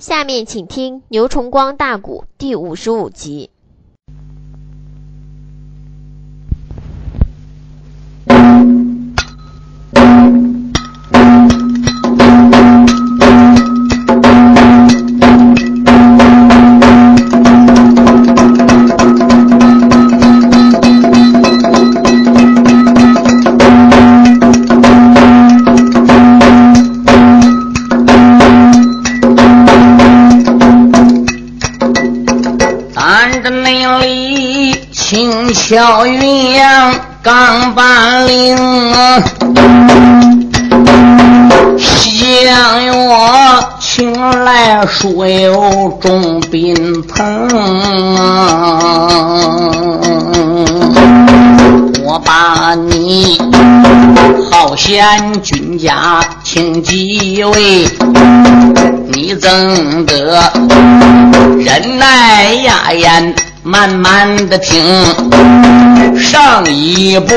下面请听牛崇光大鼓第五十五集。刚把令，相约请来书友众宾朋，我把你好贤君家请几位，你怎得忍耐压言？慢慢的听，上一步，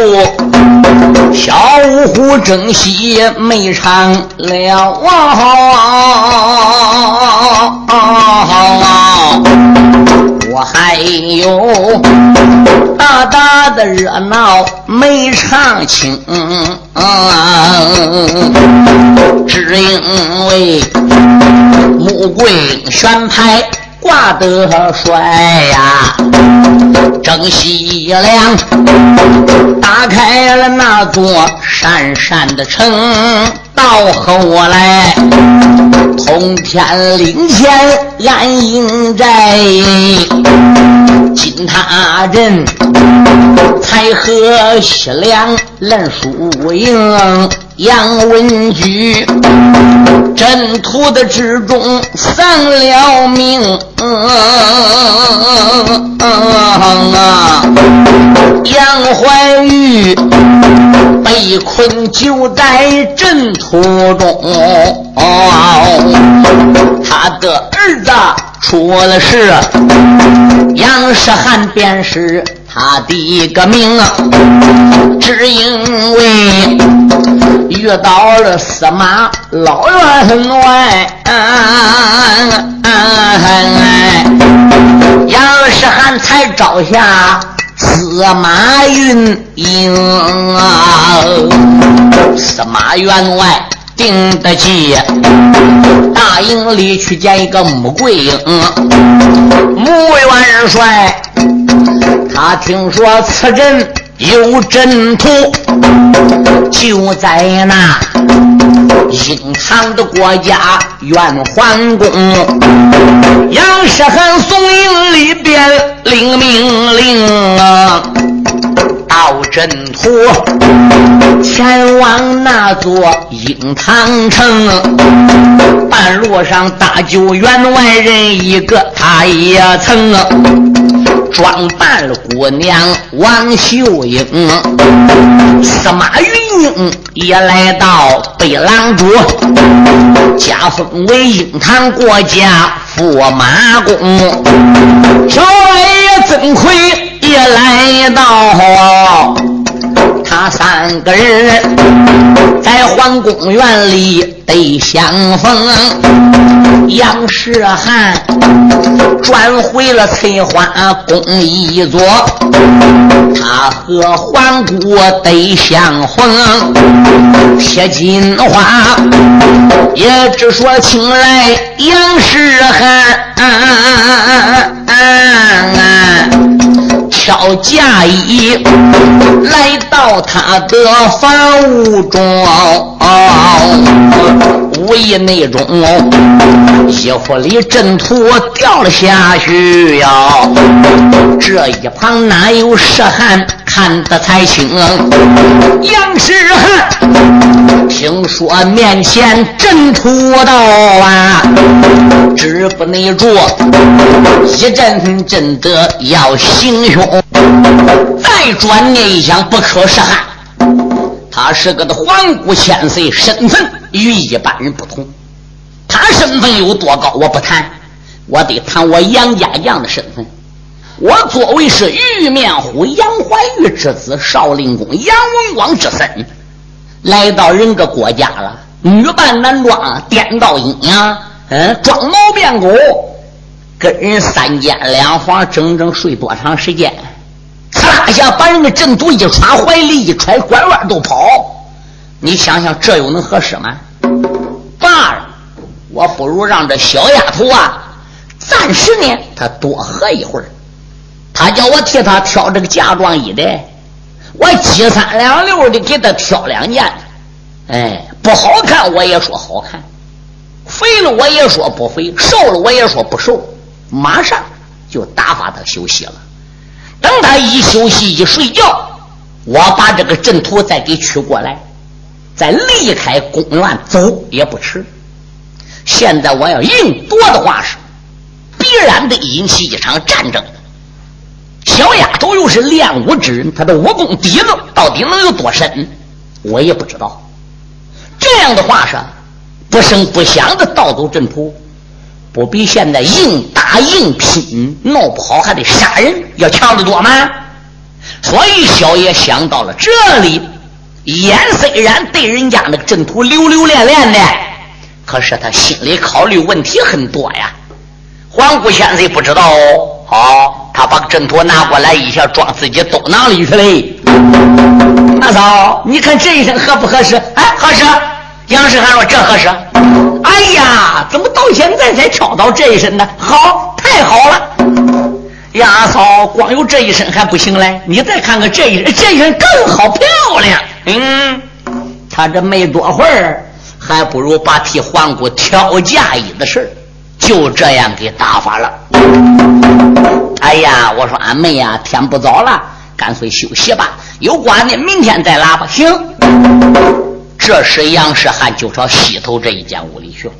小五虎正戏没唱了，我还有大大的热闹没唱清，只因为穆桂英选牌。挂得帅呀，正西凉，打开了那座闪闪的城，到后来，通天岭前安营寨，金塔镇，才和西凉论输赢。杨文举阵图的之中丧了命，杨怀玉被困就在阵图中，他的儿子出了事，杨世汉便是。他的一个命啊，只因为遇到了司马老员外，杨世汉才招下司马云英啊，司马员外定得计，大营里去见一个穆桂英，穆元帅。他听说此阵有阵图，就在那阴藏的国家元桓宫。杨世汉宋营里边领命令啊，到阵图前往那座阴藏城，半路上搭救员外人一个，他也曾。装扮了姑娘王秀英，司马云英也来到北狼主，加封为鹰潭国家驸马公。小爷曾奎也来到。他三个人在皇宫园里得相逢，杨世汉转回了翠花宫一座，他和皇姑得相逢，贴金花也只说请来杨世汉。挑嫁衣来到他的房屋中，无意内中衣服里阵图掉了下去呀。这一旁哪有石汉看得才清？杨世汉听说面前阵图到啊，止不内住，一阵阵的要行凶。再转念一想，不可是汉，他是个的皇姑千岁，身份与一般人不同。他身份有多高，我不谈，我得谈我杨家将的身份。我作为是玉面虎杨怀玉之子，少林公杨文广之孙，来到人个国家了，女扮男装，颠倒阴阳，嗯，装毛变狗，跟人三间两房，整整睡多长时间？咔一下把人的阵图一穿怀里，一揣拐弯都跑。你想想，这又能合适吗？罢了，我不如让这小丫头啊，暂时呢，她多喝一会儿。他叫我替他挑这个嫁妆衣的，我七三两六的给他挑两件。哎，不好看我也说好看，肥了我也说不肥，瘦了我也说不瘦。马上就打发他休息了。等他一休息一睡觉，我把这个阵图再给取过来，再离开公园走也不迟。现在我要硬夺的话是，必然得引起一场战争。小丫头又是练武之人，她的武功底子到底能有多深，我也不知道。这样的话是不声不响的盗走阵图，不比现在硬打硬拼闹不好还得杀人要强得多吗？所以小爷想到了这里，眼虽然对人家那个阵图留留恋恋的，可是他心里考虑问题很多呀。黄姑先生不知道哦，好。他把阵图拿过来，一下装自己兜囊里去嘞。大嫂，你看这一身合不合适？哎，合适。杨世涵说：“这合适。”哎呀，怎么到现在才挑到这一身呢？好，太好了。杨嫂，光有这一身还不行嘞，你再看看这一身，这一身更好，漂亮。嗯，他这没多会儿，还不如把替皇姑挑嫁衣的事就这样给打发了。哎呀，我说俺妹呀，天不早了，干脆休息吧。有关的，明天再拉吧。行。这时杨世汉就朝西头这一间屋里去了。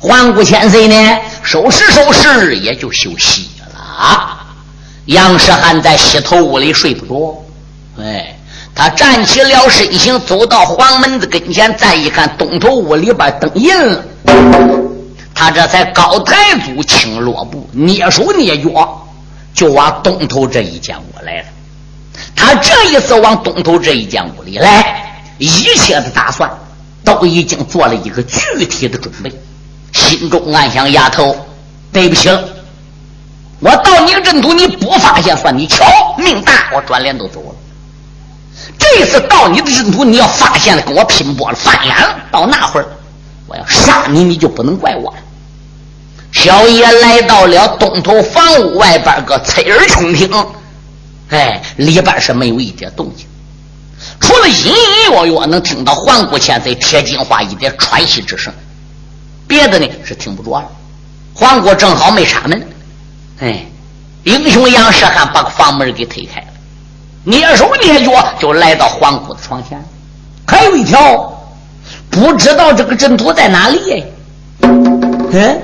环顾千岁呢，收拾收拾也就休息了啊。杨世汉在西头屋里睡不着，哎，他站起了身形，走到黄门子跟前，再一看东头屋里边灯银了，他这才高抬足，轻落步，蹑手蹑脚。就往东头这一间屋来了。他这一次往东头这一间屋里来，一切的打算都已经做了一个具体的准备。心中暗想：丫头，对不起了，我到你个阵图你不发现算你巧，命大，我转脸都走了。这次到你的阵图你要发现了，跟我拼搏了，翻眼了，到那会儿我要杀你，你就不能怪我了。小爷来到了东头房屋外边个侧耳倾听，哎，里边是没有一点动静，除了隐隐约约能听到环顾千岁铁金花一点喘息之声，别的呢是听不着了。环顾正好没插门，哎，英雄杨世汉把房门给推开，蹑手蹑脚就来到环顾的床前，还有一条，不知道这个阵图在哪里，嗯。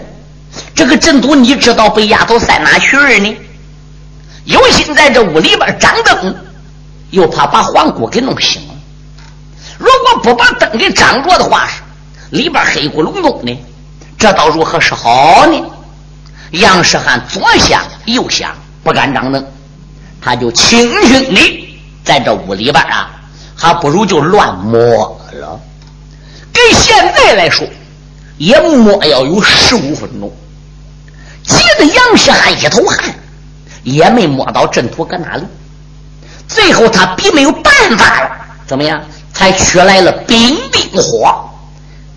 这个阵图你知道被丫头塞哪去了呢？有心在这屋里边掌灯，又怕把皇姑给弄醒了。如果不把灯给掌着的话，是里边黑咕隆咚的，这倒如何是好呢？杨世汉左想右想，不敢张灯，他就轻轻的在这屋里边啊，还不如就乱摸了。跟现在来说，也摸要有十五分钟。急得杨世汉一头汗，也没摸到阵图搁哪里。最后他比没有办法了，怎么样？才取来了冰冰火，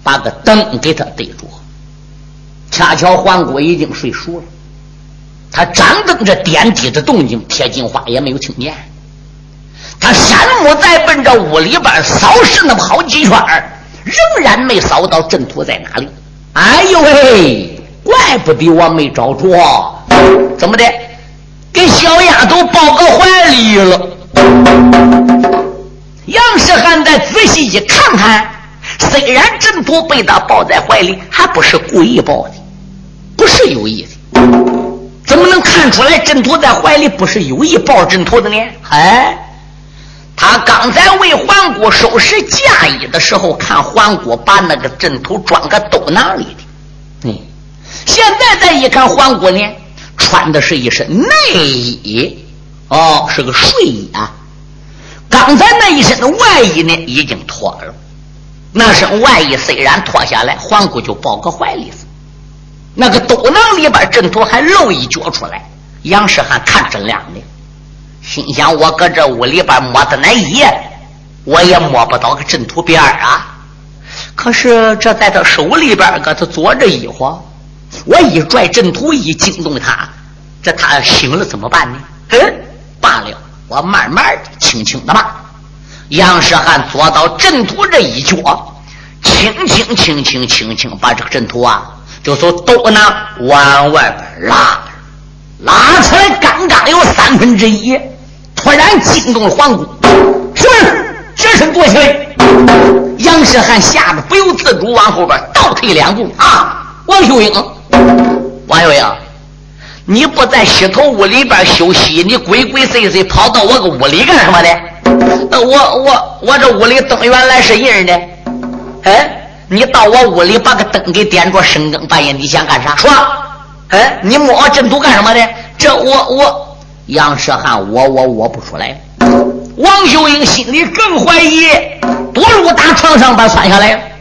把个灯给他对住。恰巧黄姑已经睡熟了，他张灯这点滴的动静，铁金花也没有听见。他山木在奔着屋里边扫视那么好几圈仍然没扫到阵图在哪里。哎呦喂！怪不得我没找着，怎么的？给小丫头抱个怀里了。杨世汉再仔细一看看，虽然阵图被他抱在怀里，还不是故意抱的，不是有意的。怎么能看出来阵图在怀里不是有意抱阵图的呢？哎，他刚才为环姑收拾嫁衣的时候，看环姑把那个阵图装个兜囊里的。嗯现在再一看，黄姑呢穿的是一身内衣，哦，是个睡衣啊。刚才那一身的外衣呢，已经脱了。那身外衣虽然脱下来，黄姑就抱个怀里那个斗囊里边阵图还露一脚出来。杨世汉看真亮的，心想：我搁这屋里边摸的那一夜，我也摸不到个阵图边啊。可是这在他手里边搁他左着一晃，我一拽阵图一惊动他，这他醒了怎么办呢？嗯，罢了，我慢慢的、轻轻的吧。杨世汉坐到阵图这一脚，轻轻、轻轻、轻轻把这个阵图啊，就从兜囊往外边拉，拉出来刚刚有三分之一，突然惊动了皇姑，是这是多起来。杨世汉吓得不由自主往后边倒退两步啊！王秀英，王秀英，你不在西头屋里边休息，你鬼鬼祟祟跑到我个屋里干什么的？那，我我我这屋里灯原来是人的，哎，你到我屋里把个灯给点着，深更半夜你想干啥？说，哎，你摸我枕头干什么的？这我我杨世汉，我我我不出来。王秀英心里更怀疑，多路打床上把窜下来，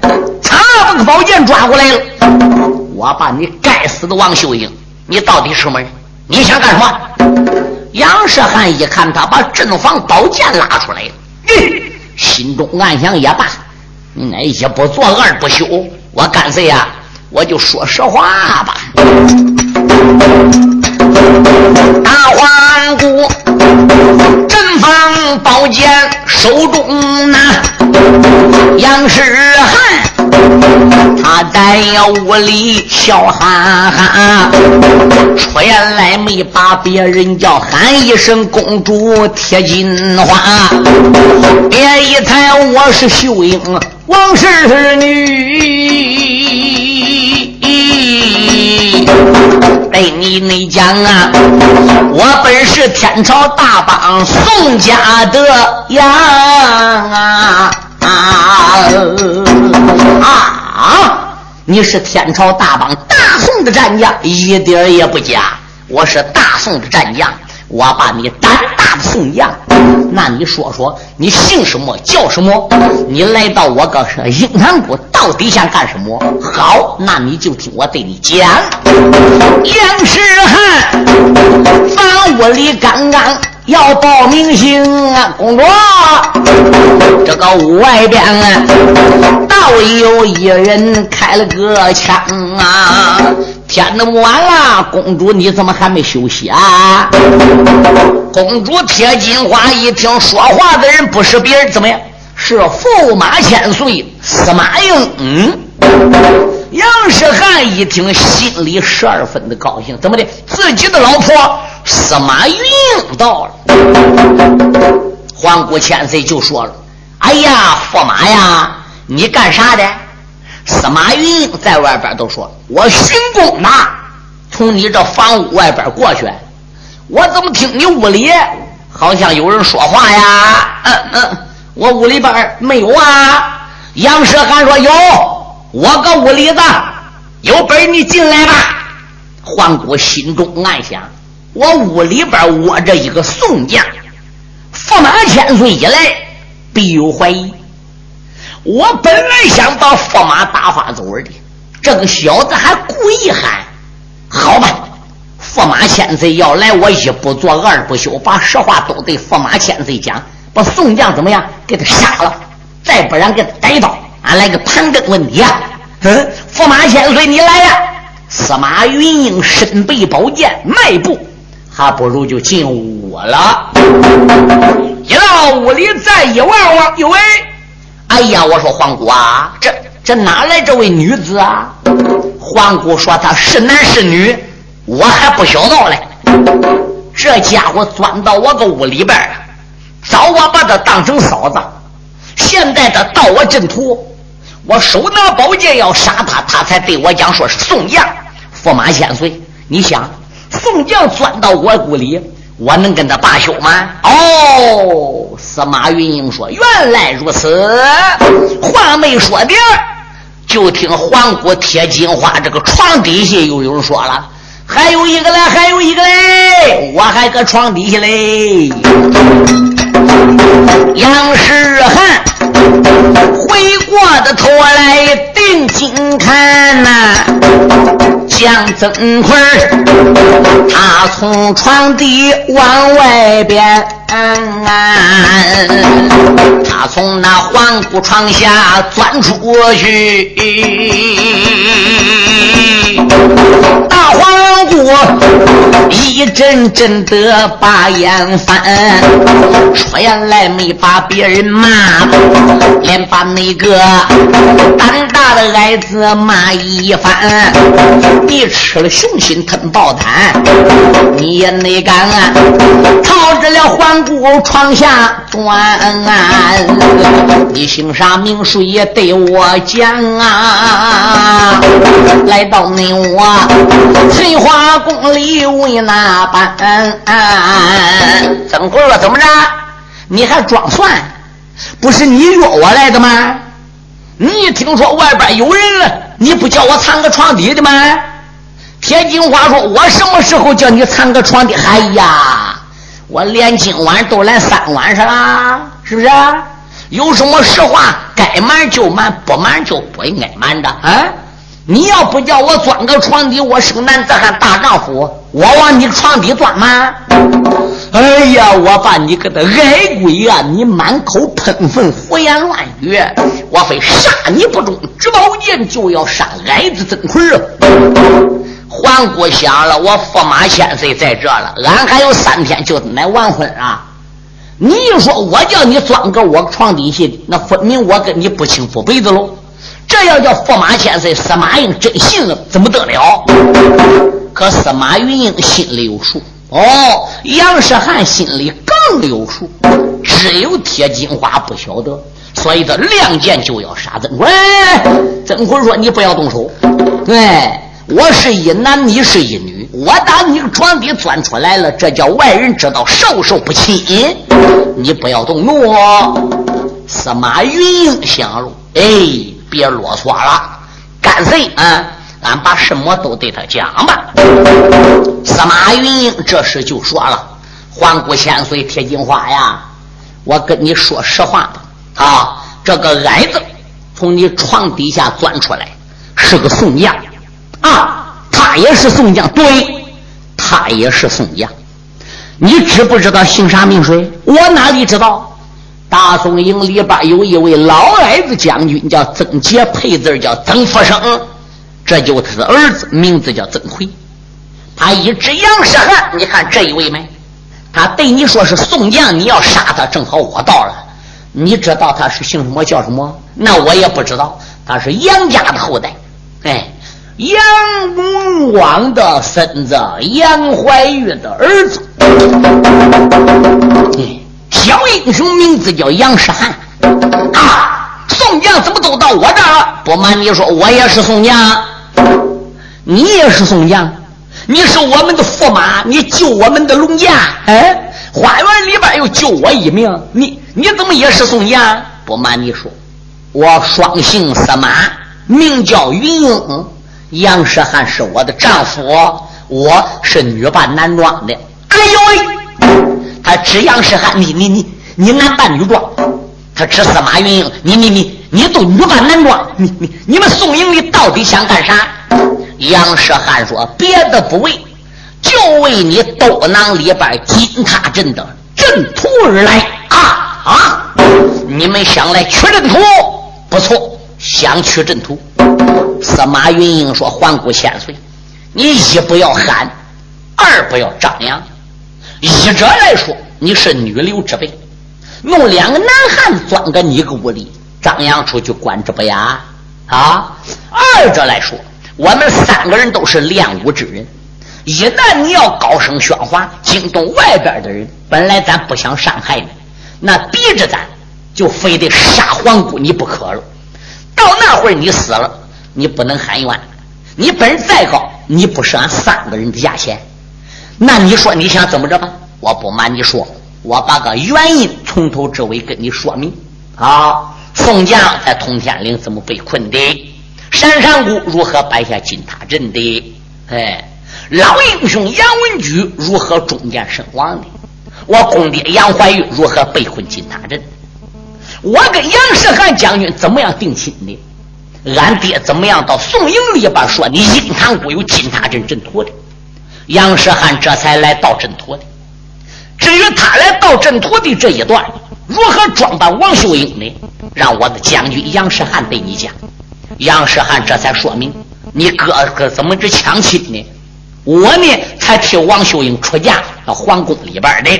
插把个宝剑抓过来了。我把你该死的王秀英，你到底是什么人？你想干什么？杨世汉一看他把正房宝剑拉出来了，心中暗想也罢，那一不做二不休，我干脆呀，我就说实话吧。大皇姑阵房宝剑手中拿，杨世汉他在屋里笑哈哈，出来没把别人叫，喊一声公主贴金花，别一猜我是秀英王氏女。对你内讲啊，我本是天朝大邦宋家的羊啊啊！你是天朝大邦大宋的战将，一点也不假。我是大宋的战将，我把你胆大的送样。那你说说，你姓什么？叫什么？你来到我个鹰潭谷，到底想干什么？好，那你就听我对你讲。杨世汉，房屋里刚刚要报名姓啊，公主，这个屋外边啊，倒有一人开了个枪啊。天那么晚了，公主你怎么还没休息啊？公主贴金花一听说话的人不是别人，怎么样？是驸马千岁司马颖。嗯，杨世汉一听，心里十二分的高兴。怎么的？自己的老婆司马云到了。皇姑千岁就说了：“哎呀，驸马呀，你干啥的？”司马云在外边都说：“我巡宫呢，从你这房屋外边过去，我怎么听你屋里好像有人说话呀？”“嗯嗯，我屋里边没有啊。”杨世汉说：“有，我搁屋里呢，有本你进来吧。”皇姑心中暗想：“我屋里边窝着一个宋将，驸马千岁一来，必有怀疑。”我本来想把驸马打发走的，这个小子还故意喊：“好吧，驸马千岁要来，我一不做二不休，把实话都对驸马千岁讲，把宋将怎么样给他杀了，再不然给他逮到，俺来个盘根问底啊！”嗯，驸马千岁你来呀！司马云英身背宝剑，迈步，还不如就进屋了。一到屋里再一望望，哟喂！哎呀，我说皇姑啊，这这哪来这位女子啊？皇姑说她是男是女，我还不晓得嘞。这家伙钻到我个屋里边了，早我把他当成嫂子，现在他到我阵图，我手拿宝剑要杀他，他才对我讲说是宋将驸马千岁。你想，宋将钻到我屋里。我能跟他罢休吗？哦，司马云英说：“原来如此。”话没说的，就听黄姑贴金花这个床底下又有人说了：“还有一个嘞，还有一个嘞，我还搁床底下嘞。”杨世汉回过的头来定睛看呐，蒋增奎他从床底往外边。他从那黄姑床下钻出去，大黄姑一阵阵的把眼翻，说原来没把别人骂，连把那个胆大的矮子骂一番。你吃了雄心吞豹胆，你也没敢啊，逃着了黄。顾床下钻，你姓啥名谁也对我讲啊！来到你我翠花宫里为哪般？怎么了？怎么着？你还装蒜？不是你约我来的吗？你听说外边有人了，你不叫我藏个床底的吗？铁金花说：“我什么时候叫你藏个床底？”哎呀！我连今晚都来三晚上啦，是不是？有什么实话该瞒就瞒，不瞒就不应该瞒的啊！你要不叫我钻个床底，我是个男子汉大丈夫，我往你床底钻吗？哎呀，我把你个的矮鬼啊！你满口喷粪，胡言乱语，我非杀你不中，执宝剑就要杀矮子曾奎啊！黄姑想了，我驸马千岁在这了，俺还有三天就来完婚啊！你一说我叫你钻个我床底下，那分明我跟你不清不白的喽。这要叫驸马千岁司马懿真信了，怎么得了？可司马云英心里有数，哦，杨世汉心里更有数，只有铁金花不晓得，所以他亮剑就要杀曾坤。曾坤说：“你不要动手。”对。我是一男，你是一女，我打你个床底钻出来了，这叫外人知道，授受不亲。你不要动怒。司马云英想了，哎，别啰嗦了，干脆啊，俺把什么都对他讲吧。司马云英这时就说了：“环顾千岁，铁金花呀，我跟你说实话吧，啊，这个矮子从你床底下钻出来，是个宋将。”啊，他也是宋江，对，他也是宋江。你知不知道姓啥名谁？我哪里知道？大宋营里边有一位老矮子将军，叫曾杰，配字叫曾福生，这就是他的儿子，名字叫曾奎。他一直杨世汉，你看这一位没？他对你说是宋江，你要杀他，正好我到了。你知道他是姓什么叫什么？那我也不知道。他是杨家的后代，哎。杨文广的孙子，杨怀玉的儿子，小英雄名字叫杨世汉。啊，宋江怎么都到我这儿了？不瞒你说，我也是宋江，你也是宋江，你是我们的驸马，你救我们的龙家，哎，花园里边又救我一命，你你怎么也是宋江？不瞒你说，我双姓司马，名叫云英。杨世汉是我的丈夫，我是女扮男装的。哎呦喂，他指杨世汉，你你你你男扮女装；他指司马云英，你你你你都女扮男装。你你你们宋营里到底想干啥？杨世汉说：“别的不为，就为你兜囊里边金塔镇的阵图而来啊啊！你们想来取阵图？不错，想取阵图。”司马云英说：“环顾千岁，你一不要喊，二不要张扬。一者来说，你是女流之辈，弄两个男汉子钻个你个屋里，张扬出去管之不雅啊。二者来说，我们三个人都是练武之人，一旦你要高声喧哗，惊动外边的人，本来咱不想伤害你，那逼着咱就非得杀皇姑你不可了。到那会儿你死了。”你不能喊冤，你本事再高，你不是俺三个人的价钱。那你说你想怎么着吧？我不瞒你说，我把个原因从头至尾跟你说明啊。宋江在通天岭怎么被困的？山山谷如何摆下金塔阵的？哎，老英雄杨文举如何中箭身亡的？我公爹杨怀玉如何被困金塔阵？我跟杨世汉将军怎么样定亲的？俺爹怎么样到宋营里边说你阴堂谷有金塔镇镇土的？杨世汉这才来到镇土的。至于他来到镇土的这一段，如何装扮王秀英呢？让我的将军杨世汉对你讲。杨世汉这才说明，你哥哥怎么这抢亲呢？我呢，才替王秀英出嫁到皇宫里边的。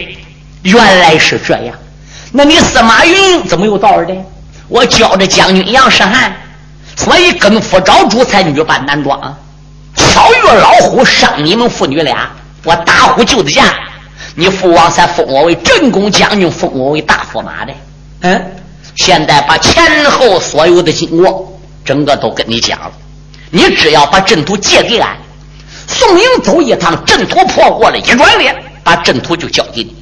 原来是这样。那你司马云怎么有道理？我教着将军杨世汉。所以跟夫找主才女扮男装，巧遇老虎伤你们父女俩，我打虎救的驾，你父王才封我为镇公将军，封我为大驸马的。嗯，现在把前后所有的经过，整个都跟你讲了。你只要把阵图借给俺，宋营走一趟，阵图破过了，一转脸把阵图就交给你。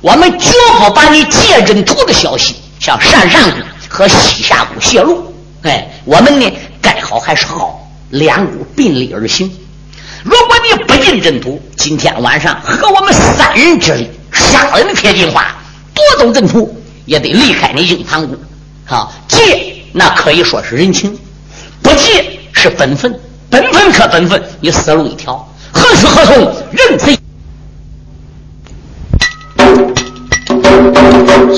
我们绝不把你借阵图的消息向山上谷和西夏谷泄露。哎，我们呢，该好还是好，两股并力而行。如果你不进阵图，今天晚上和我们三人之力杀了你铁金花，夺走阵图，也得离开你硬堂谷。啊，借那可以说是人情，不借是本分，本分可本分，你死路一条。何去何从，任谁。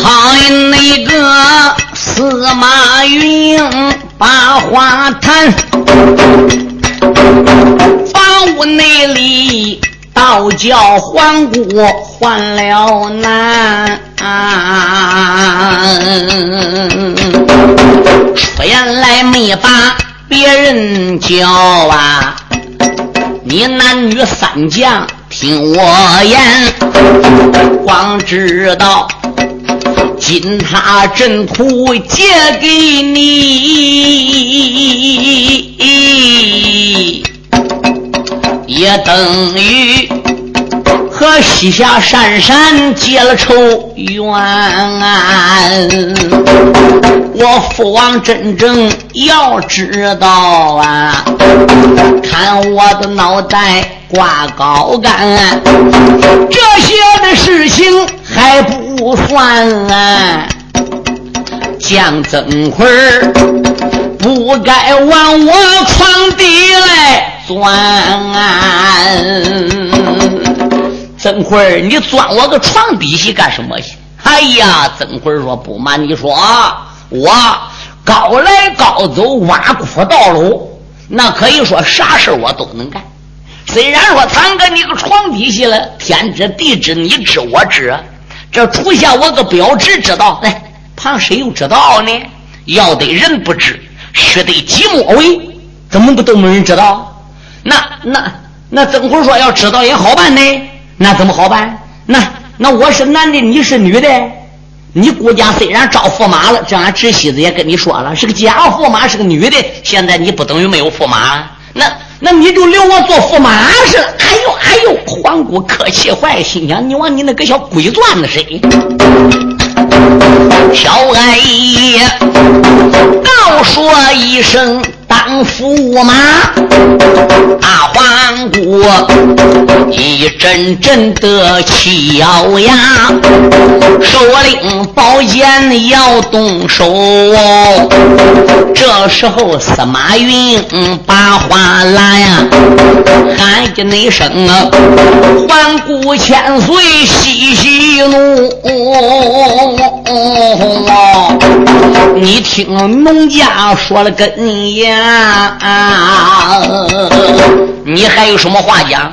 好那个司马云把话谈，房屋内里倒叫环顾换了难，出言来没把别人叫啊，你男女三将。听我言，光知道金塔阵图借给你，也等于和西夏珊珊结了仇怨。我父王真正要知道啊，看我的脑袋。挂高杆，这些的事情还不算啊！将曾奎不该往我床底来钻。曾奎你钻我个床底下干什么去？哎呀，曾奎说：“不瞒你说，我高来高走，挖苦道路，那可以说啥事我都能干。”虽然说藏在你个床底下了，天知地知，你知我知，这出现我个表侄知道，来，旁谁又知道呢？要得人不知，须得己莫为，怎么不都没人知道？那那那怎会说要知道也好办呢？那怎么好办？那那我是男的，你是女的，你姑家虽然招驸马了，这俺侄媳子也跟你说了，是个假驸马，是个女的，现在你不等于没有驸马，那。那你就留我做驸马是？哎呦哎呦，皇姑可气坏，心想你往你那个小鬼钻子谁？小阿姨，告说一声。当驸马，大皇姑一阵阵的气咬牙，手领宝剑要动手。这时候司马云把话来呀，喊着那声啊，皇姑千岁息息怒。你听农家说了根言。啊！你还有什么话讲？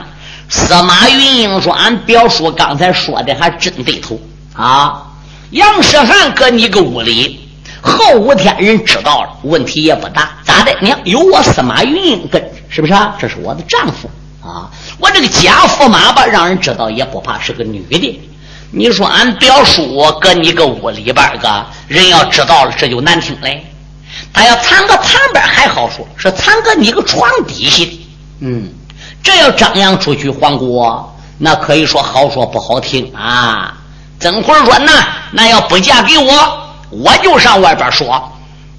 司马云英说：“俺表叔刚才说的还真对头啊！杨世汉搁你个屋里，后五天人知道了，问题也不大。咋的？你有我司马云英跟，是不是啊？这是我的丈夫啊！我这个假驸马吧，让人知道也不怕，是个女的。你说俺表叔搁你个屋里边个人要知道了，这就难听嘞。”他要藏个旁边还好说，是藏个你个床底下。嗯，这要张扬出去，皇姑那可以说好说不好听啊。曾慧说：“那那要不嫁给我，我就上外边说，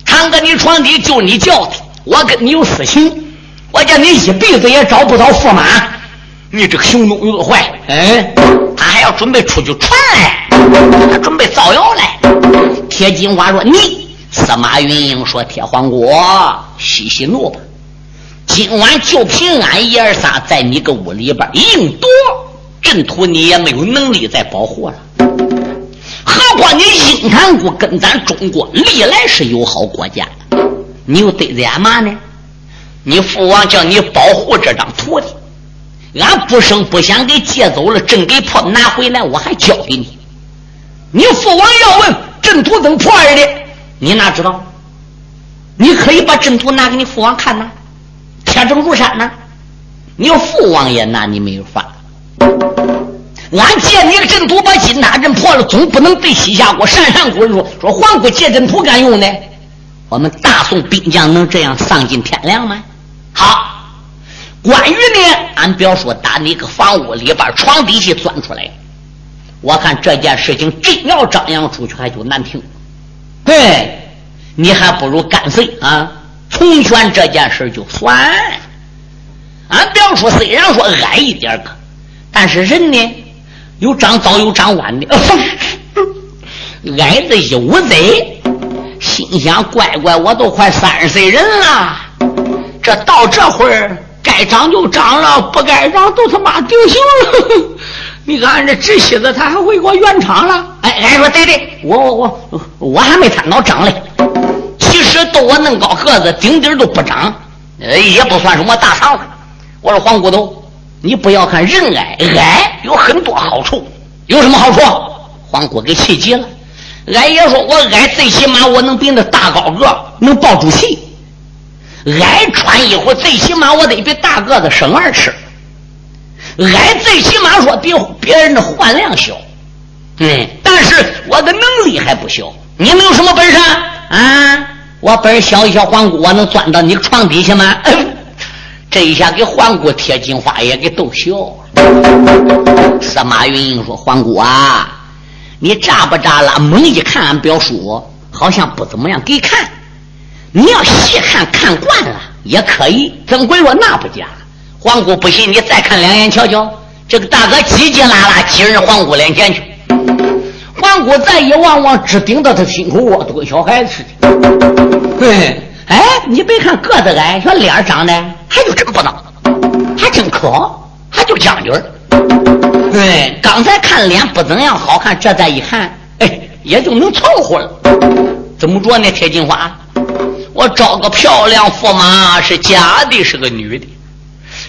藏个你床底就你叫的，我跟你有私情，我叫你一辈子也找不到驸马。你这个行动有点坏。哎，他还要准备出去传来，他准备造谣来。”铁金花说：“你。”司马云英说：“铁皇国，息息怒吧。今晚就凭俺爷儿仨在你个屋里边硬夺阵图，你也没有能力再保护了。何况你英坛国跟咱中国历来是友好国家，你又得罪俺嘛呢？你父王叫你保护这张图的，俺不声不响给借走了，真给破拿回来，我还交给你。你父王要问阵图怎么破的，你哪知道？你可以把阵图拿给你父王看呐。”铁证如山呐！你父王也拿你没有法。俺借你个阵图把金塔阵破了，总不能对西夏国、鄯善国说说皇姑借阵图干用呢？我们大宋兵将能这样丧尽天良吗？好，关羽呢？俺表叔打你个房屋里边床底下钻出来，我看这件事情真要张扬出去，还就难听。对，你还不如干脆啊！重选这件事就算，俺表叔虽然说矮一点个，但是人呢有长早有长晚的，矮子一五岁，心想乖乖，我都快三十岁人了，这到这会儿该长就长了，不该长都他妈定型了。你看这侄媳子她还会给我圆场了？哎，俺说对对，我我我我还没摊到长嘞。其实都我恁高个子，顶顶都不长，呃，也不算什么大长子。我说黄骨头，你不要看人矮，矮有很多好处。有什么好处？黄骨给气急了。俺爷说我矮，最起码我能比那大高个能抱住气。矮穿衣服，最起码我得比大个子省二尺。矮最起码说比别人的饭量小。嗯，但是我的能力还不小。你能有什么本事啊？我本小一小黄姑，我能钻到你床底下吗？这一下给黄姑贴金花也给逗笑了。司马云英说：“黄姑啊，你扎不扎拉？猛一看俺表叔，好像不怎么样给看。你要细看看惯了也可以。”曾贵说：“那不假。”黄姑不信，你再看两眼瞧瞧。这个大哥叽叽啦啦挤人皇姑脸前去。皇姑再一望望，只顶到他心口窝，都跟小孩子似的。对，哎，你别看个子矮，小脸长得还就真不孬，还真可，还就将军对，刚才看脸不怎样好看，这再一看，哎，也就能凑合了。怎么着呢？铁金花，我找个漂亮驸马是假的，是个女的。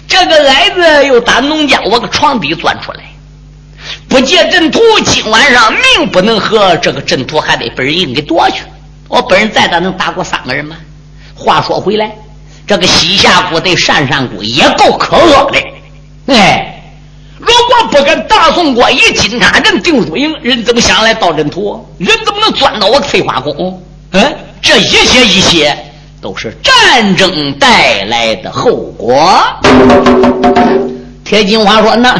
这个矮子又打农家我个床底钻出来。不借阵图，今晚上命不能和，这个阵图还得被人硬给夺去。我本人再大能打过三个人吗？话说回来，这个西夏国对鄯善国也够可恶的。哎，如果不跟大宋国一金塔阵定输赢，人怎么想来盗阵图？人怎么能钻到我翠花宫？嗯，这一些一些都是战争带来的后果。铁金花说：“那。”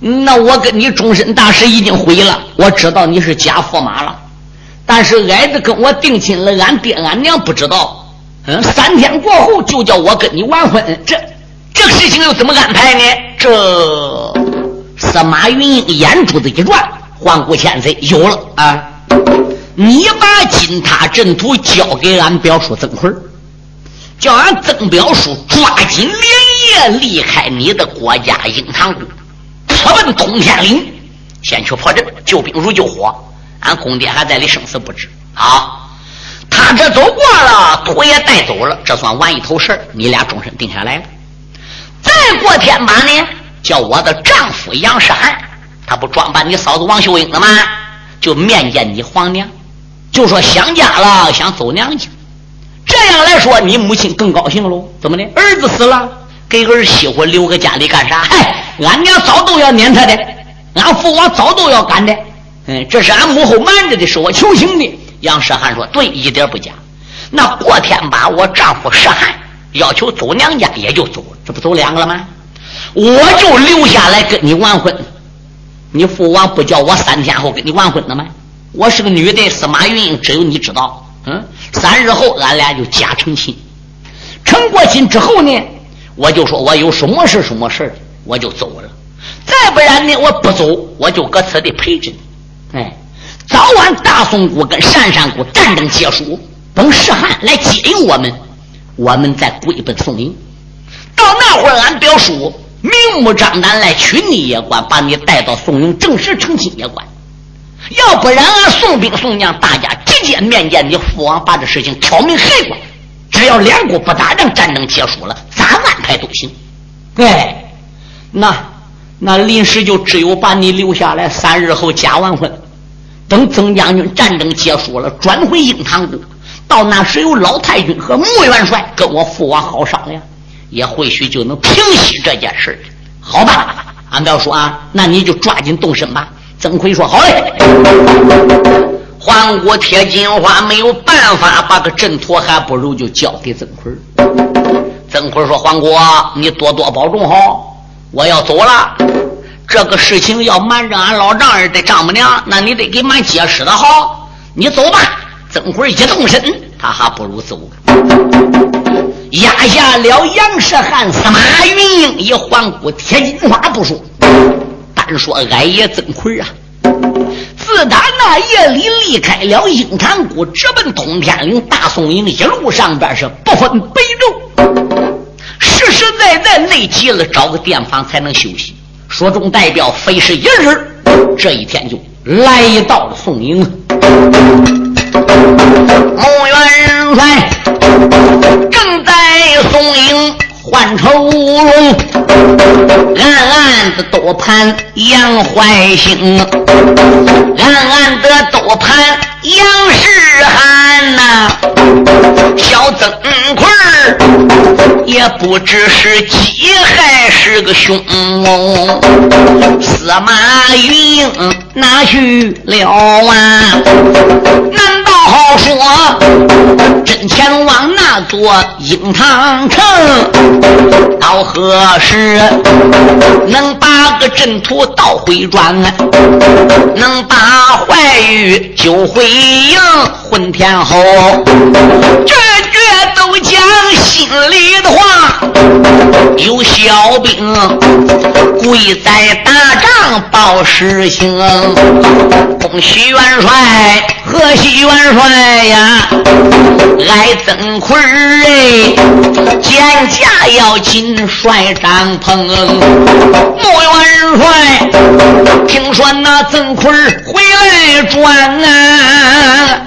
那我跟你终身大事已经毁了，我知道你是假驸马了，但是矮子跟我定亲了，俺爹俺娘不知道，嗯，三天过后就叫我跟你完婚，这这个事情又怎么安排呢？这司马云英眼珠子一转，环顾千岁，有了啊！你把金塔阵图交给俺表叔曾奎叫俺曾表叔抓紧连夜离开你的国家英堂宫。直奔通天岭，先去破阵，救兵如救火。俺公爹还在里，生死不知。好，他这走过了，土也带走了，这算完一头事你俩终身定下来了。再过天把呢，叫我的丈夫杨世汉，他不装扮你嫂子王秀英了吗？就面见你皇娘，就说想家了，想走娘家。这样来说，你母亲更高兴喽？怎么的？儿子死了，给儿媳妇留个家里干啥？嗨！俺娘早都要撵他的，俺父王早都要赶的。嗯，这是俺母后瞒着的，是我求情的。杨世汉说：“对，一点不假。那过天把我丈夫世汉要求走娘家，也就走，这不走两个了吗？我就留下来跟你完婚。你父王不叫我三天后跟你完婚了吗？我是个女的，司马云英只有你知道。嗯，三日后俺俩就假成亲。成过亲之后呢，我就说我有什么事，什么事我就走了，再不然呢，我不走，我就搁此地陪着你。哎，早晚大宋国跟鄯善国战争结束，等石汉来接应我们，我们再归奔宋营。到那会儿，俺表叔明目张胆来娶你也管，把你带到宋营正式成亲也管。要不然，俺宋兵宋将大家直接面见你父王，把这事情挑明黑过。只要两国不打仗，战争结束了，咋安排都行。哎，那那临时就只有把你留下来，三日后加完婚，等曾将军战争结束了，转回英堂国。到那时有老太君和穆元帅跟我父王好商量，也或许就能平息这件事好吧？俺不要说啊，那你就抓紧动身吧。曾奎说：“好嘞。”皇姑铁金花没有办法，把个阵图还不如就交给曾奎。曾奎说：“皇姑，你多多保重好，我要走了。这个事情要瞒着俺老丈人的丈母娘，那你得给俺解释的好。你走吧。”曾奎一动身，他还不如走。压下了杨世汉、司马云英以皇姑铁金花不说。单说俺爷曾奎啊，自打那夜里离开了鹰潭谷，直奔通天岭大宋营，一路上边是不分北周，实实在在累极了，找个地方才能休息。说中代表非是一日，这一天就来到了宋营。穆元帅正在宋营。换朝乌龙，暗暗的都盼杨怀兴，暗暗的都盼杨世汉呐。小曾奎也不知是鸡还是个熊，司马云英哪去了啊？难道好说真前往那座鹰堂城？到何时能把个阵图倒回转？能把怀玉救回营？混天后，句这都讲心里的话。有小兵跪在大帐报实情，恭喜元帅，贺喜元帅呀！爱曾奎哎，见驾要紧帅帐篷。穆元帅，听说那曾奎回来转啊！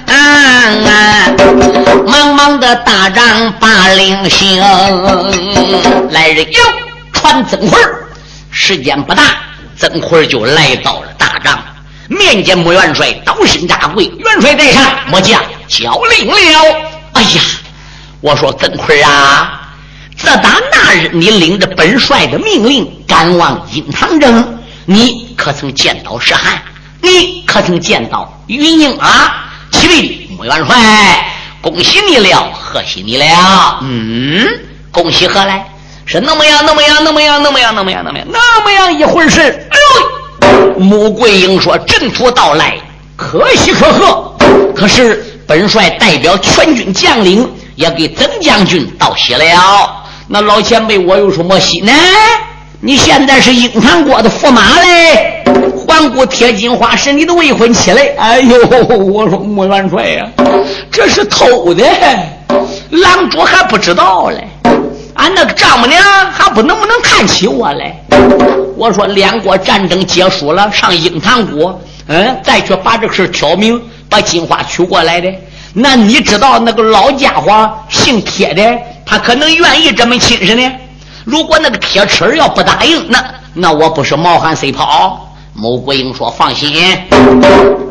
忙忙的大帐把令行，来人哟，传曾奎时间不大，曾奎就来到了大帐，面见穆元帅，倒身大跪，元帅在上，末将交令了。哎呀，我说曾奎啊，自打那日你领着本帅的命令赶往阴堂城，你可曾见到石汉？你可曾见到云英啊？启禀穆元帅，恭喜你了，贺喜你了。嗯，恭喜何来？是那么样，那么样，那么样，那么样，那么样，那么样，那么样一回事。穆桂英说：“阵图到来，可喜可贺。可是本帅代表全军将领，也给曾将军道喜了。那老前辈，我有什么喜呢？你现在是英堂国的驸马嘞。”环顾铁金花是你的未婚妻嘞！哎呦，我说穆元帅呀，这是偷的，郎主还不知道嘞。俺那个丈母娘还不能不能看起我嘞。我说两国战争结束了，上鹰潭国，嗯，再去把这个事挑明，把金花娶过来的。那你知道那个老家伙姓铁的，他可能愿意这么亲事呢？如果那个铁齿要不答应，那那我不是冒汗随跑？穆桂英说：“放心，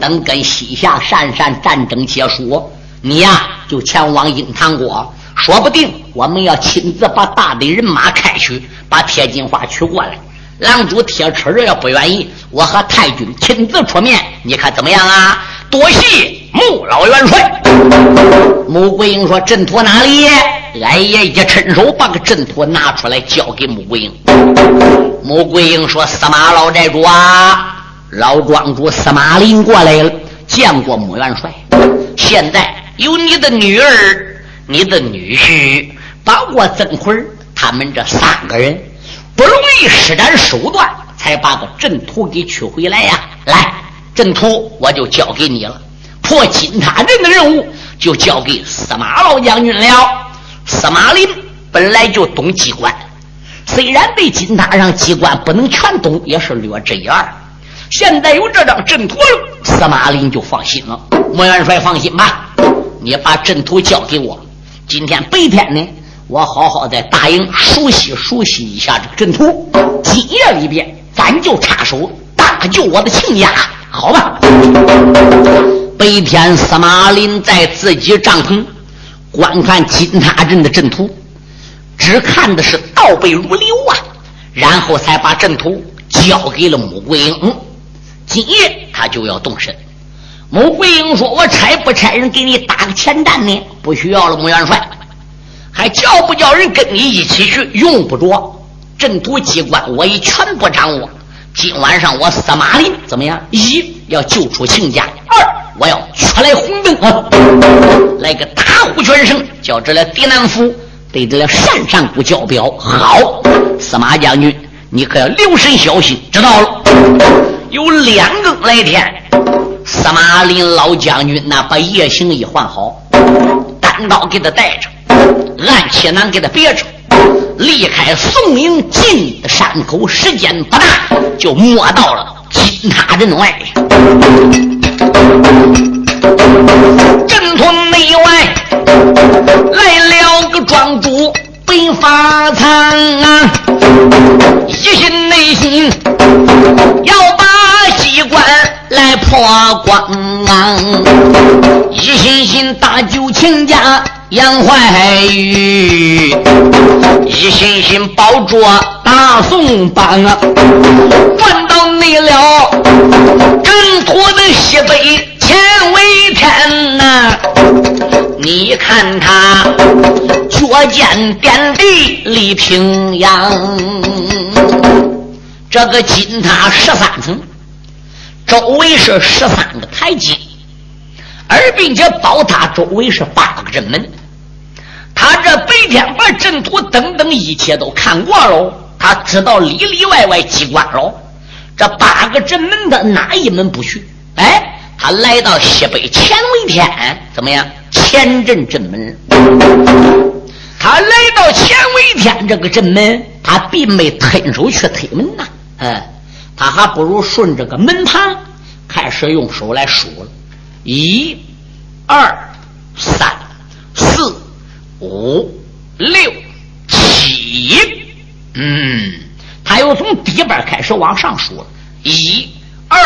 等跟西夏鄯善战争结束，你呀就前往鹰潭国，说不定我们要亲自把大队人马开去，把铁金花取过来。狼主铁齿儿要不愿意，我和太君亲自出面，你看怎么样啊？多谢穆老元帅。”穆桂英说：“阵图哪里？”俺爷一伸手把个阵图拿出来，交给穆桂英。穆桂英说：“司马老寨主啊，老庄主司马林过来了，见过穆元帅。现在有你的女儿、你的女婿，包括曾奎他们这三个人，不容易施展手段，才把个阵图给取回来呀。来，阵图我就交给你了，破金塔镇的任务就交给司马老将军了。司马林本来就懂机关，虽然对金塔上机关不能全懂，也是略知一二。现在有这张阵图了，司马林就放心了。莫元帅放心吧，你把阵图交给我。今天白天呢，我好好在大营熟悉熟悉一下这个阵图。今夜里边，咱就插手大救我的亲家，好吧？白天，司马林在自己帐篷观看金塔镇的阵图，只看的是倒背如流啊，然后才把阵图交给了穆桂英。今夜他就要动身。穆桂英说：“我差不差人给你打个前站呢？不需要了，穆元帅。还叫不叫人跟你一起去？用不着。阵图机关我已全部掌握。今晚上我司马林怎么样？一要救出亲家，二我要出来红灯啊！来个大呼全声，叫这了狄南府对这了单上古交表。好，司马将军，你可要留神小心。知道了。有两更来天。”司马林老将军那，把夜行衣换好，单刀给他带着，暗器囊给他别着，离开宋营进的山口，时间不大，就摸到了金塔阵外。镇屯内外来了个庄主白发苍啊，一心内心要把。来破光，一心心大救亲家杨怀玉，一心心保住大宋邦啊！转到内了，挣脱的西北前为天呐！你看他脚尖点地立平阳，这个金塔十三层。周围是十三个台阶，而并且宝塔周围是八个正门。他这白天把阵图等等一切都看过喽，他知道里里外外机关喽。这八个阵门的哪一门不去？哎，他来到西北乾为天，怎么样？乾阵阵门。他来到乾为天这个阵门，他并没伸手去推门呐，嗯。他还不如顺着个门旁，开始用手来数了，一、二、三、四、五、六、七，嗯，他又从底边开始往上数了，一、二、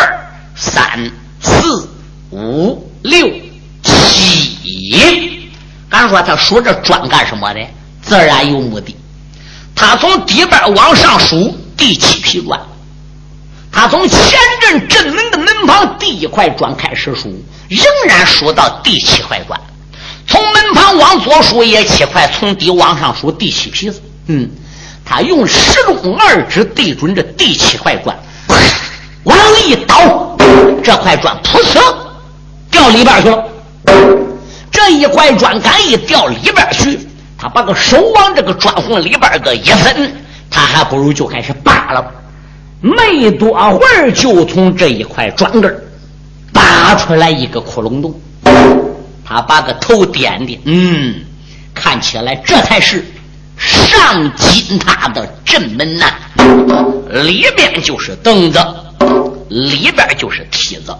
三、四、五、六、七。敢说他数这砖干什么的？自然有目的。他从底边往上数第七批砖。他从前阵正门的门旁第一块砖开始数，仍然数到第七块砖。从门旁往左数也七块，从底往上数第七皮子。嗯，他用十中二指对准这第七块砖，往里一倒，这块砖噗呲掉里边去了。这一块砖敢一掉里边去，他把个手往这个砖缝里边个一伸，他还不如就开始扒了。没多会儿，就从这一块砖根拔出来一个窟窿洞。他把个头点点，嗯，看起来这才是上金塔的正门呐。里边就是凳子，里边就是梯子。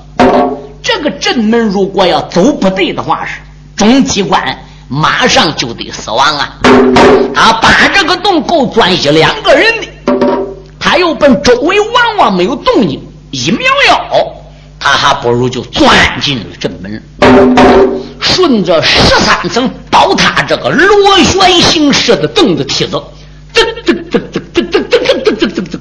这个正门如果要走不对的话，是中机关马上就得死亡啊！他把这个洞够钻一两个人的。他又奔周围望望，没有动静，一瞄腰，他还不如就钻进了正门，顺着十三层宝塔这个螺旋形式的凳子梯子，噔噔噔噔噔噔噔噔噔噔噔噔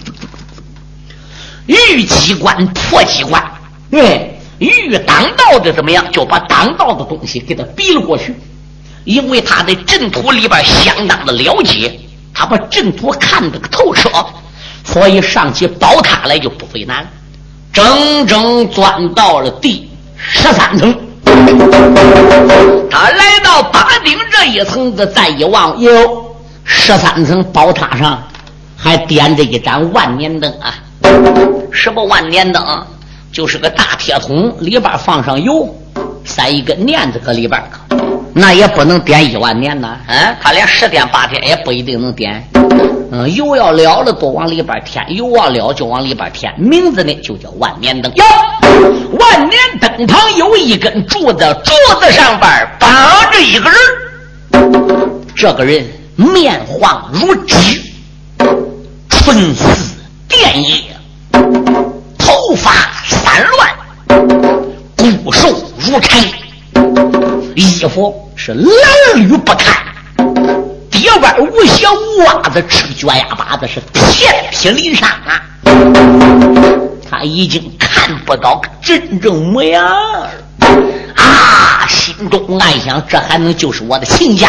遇机关破机关，哎，遇挡道的怎么样？就把挡道的东西给他逼了过去，因为他的阵图里边相当的了解，他把阵图看得个透彻。所以上起宝塔来就不费难，整整钻到了第十三层。他来到八顶这一层子，再一望，哟，十三层宝塔上还点着一盏万年灯啊！什么万年灯？就是个大铁桶，里边放上油，塞一根捻子搁里边，那也不能点一万年呐。嗯，他连十天八天也不一定能点。嗯，油要了了，都往里边添；油忘了就往里边添。名字呢就叫万年灯。哟，万年灯旁有一根柱子，柱子上边绑着一个人。这个人面黄如纸，唇似电叶，头发散乱，骨瘦如柴，衣服是褴褛不堪，跌弯无鞋无袜子，赤脚丫巴子是遍体鳞伤啊！他已经看不到真正模样啊！心中暗想：这还能就是我的亲家？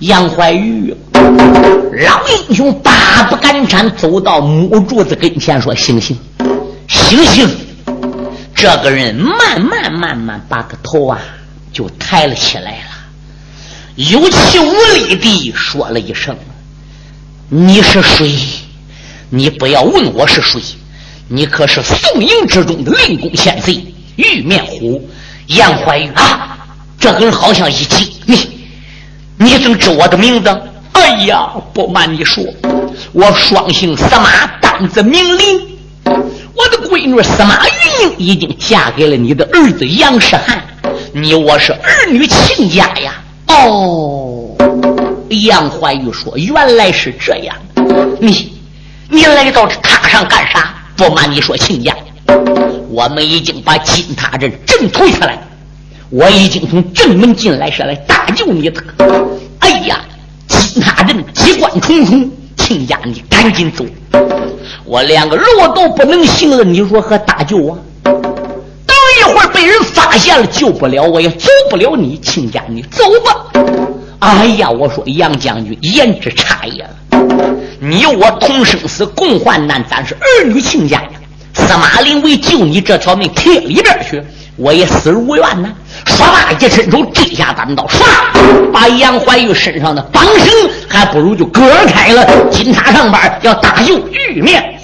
杨怀玉，老英雄大步赶铲，走到木柱子跟前，说：“醒醒，醒醒！”这个人慢慢慢慢把个头啊就抬了起来了，有气无力地说了一声：“你是谁？你不要问我是谁，你可是宋营之中的令公先贼玉面虎杨怀玉啊！”这个人好像一惊，你。你怎么知我的名字？哎呀，不瞒你说，我双姓司马，单字明林。我的闺女司马云英已经嫁给了你的儿子杨世汉，你我是儿女亲家呀。哦，杨怀玉说：“原来是这样。你，你来到这塔上干啥？不瞒你说，亲家，我们已经把金塔镇镇退下来。”我已经从正门进来，是来搭救你的。哎呀，金塔镇机关重重，亲家你赶紧走，我连个路都不能行了，你如何搭救我？被人发现了，救不了我，也救不了你，亲家你走吧。哎呀，我说杨将军言之差也，你我同生死共患难，咱是儿女亲家呀。司马林为救你这条命贴里边去，我也死而无怨呐。说罢，一伸手，这下单刀，唰，把杨怀玉身上的绑绳还不如就割开了。金塔上边要搭救玉面。